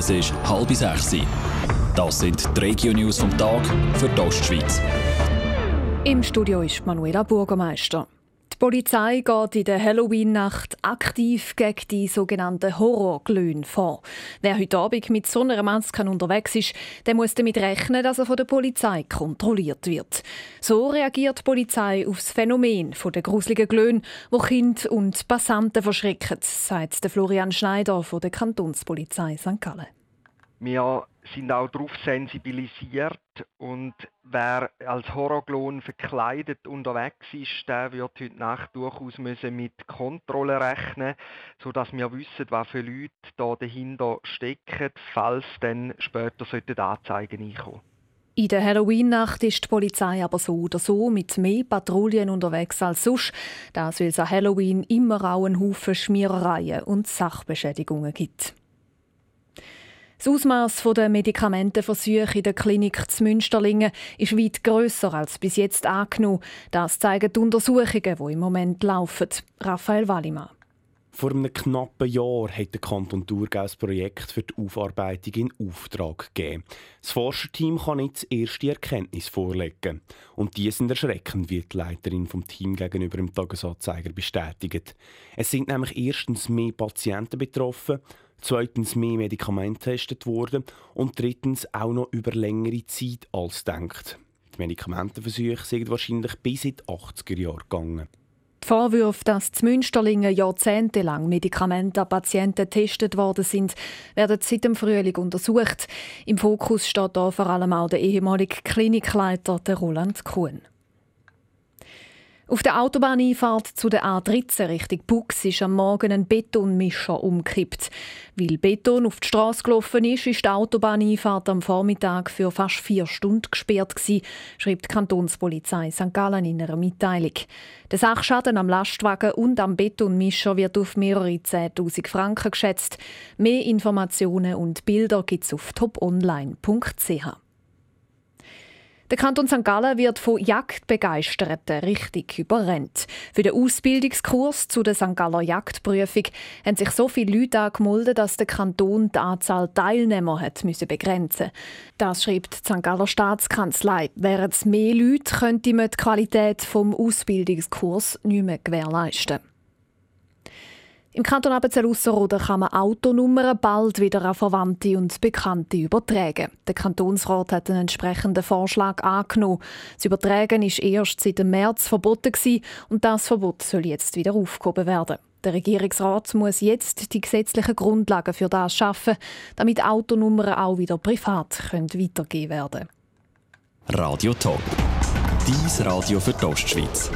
Es ist halb sechs. Das sind die Regio-News vom Tag für die Ostschweiz. Im Studio ist Manuela Bürgermeister. Die Polizei geht in der Halloween-Nacht aktiv gegen die sogenannten Horrorglöhne vor. Wer heute Abend mit so einer Maske unterwegs ist, der muss damit rechnen, dass er von der Polizei kontrolliert wird. So reagiert die Polizei auf das Phänomen der gruseligen Glöhne, wo Kinder und Passanten verschrecken, sagt Florian Schneider von der Kantonspolizei St. Gallen. Wir sind auch darauf sensibilisiert und wer als Horrorglon verkleidet unterwegs ist, der wird heute Nacht durchaus müssen mit Kontrolle rechnen, so dass wir wissen, was für Leute da dahinter stecken, falls dann später Anzeigen einkommen. In der Halloween-Nacht ist die Polizei aber so oder so mit mehr Patrouillen unterwegs als sonst. Das, weil es an Halloween immer auch einen Haufen Schmierereien und Sachbeschädigungen gibt. Das Ausmaß der Medikamentenversuche in der Klinik zu Münsterlingen ist weit grösser als bis jetzt angenommen. Das zeigen die Untersuchungen, die im Moment laufen. Raphael Wallimann. Vor einem knappen Jahr hat der Kanton Thurgau das Projekt für die Aufarbeitung in Auftrag gegeben. Das Forscherteam kann jetzt erste Erkenntnisse vorlegen. Und die sind erschreckend, wie die Leiterin vom Team gegenüber dem Tagesanzeiger bestätigt. Es sind nämlich erstens mehr Patienten betroffen, zweitens mehr Medikamente getestet worden und drittens auch noch über längere Zeit als denkt. Die Medikamentenversuche sind wahrscheinlich bis in die 80er Jahre gegangen. Die Vorwürfe, dass zu Münsterlingen jahrzehntelang Medikamente an Patienten getestet worden sind, werden seit dem Frühling untersucht. Im Fokus steht da vor allem auch der ehemalige Klinikleiter Roland Kuhn. Auf der Autobahneinfahrt zu der A13 Richtung Bux ist am Morgen ein Betonmischer umgekippt. Weil Beton auf die Straße gelaufen ist, ist die Autobahneinfahrt am Vormittag für fast vier Stunden gesperrt gewesen, schreibt die Kantonspolizei St. Gallen in einer Mitteilung. Der Sachschaden am Lastwagen und am Betonmischer wird auf mehrere 10.000 Franken geschätzt. Mehr Informationen und Bilder gibt es auf toponline.ch. Der Kanton St. Gallen wird von Jagdbegeisterten richtig überrennt. Für den Ausbildungskurs zu der St. Galler Jagdprüfung haben sich so viele Leute angemeldet, dass der Kanton die Anzahl Teilnehmer hat müssen begrenzen Das schreibt die St. Galler Staatskanzlei. Wären es mehr Leute, könnte man die Qualität des Ausbildungskurs nicht mehr gewährleisten. Im Kanton Appenzell-Ausserrhoden kann man Autonummern bald wieder an Verwandte und Bekannte übertragen. Der Kantonsrat hat einen entsprechenden Vorschlag angenommen. Das Übertragen ist erst seit dem März verboten gewesen, und das Verbot soll jetzt wieder aufgehoben werden. Der Regierungsrat muss jetzt die gesetzlichen Grundlagen für das schaffen, damit Autonummern auch wieder privat können weitergegeben werden Radio Top. Dies Radio für die Ostschweiz.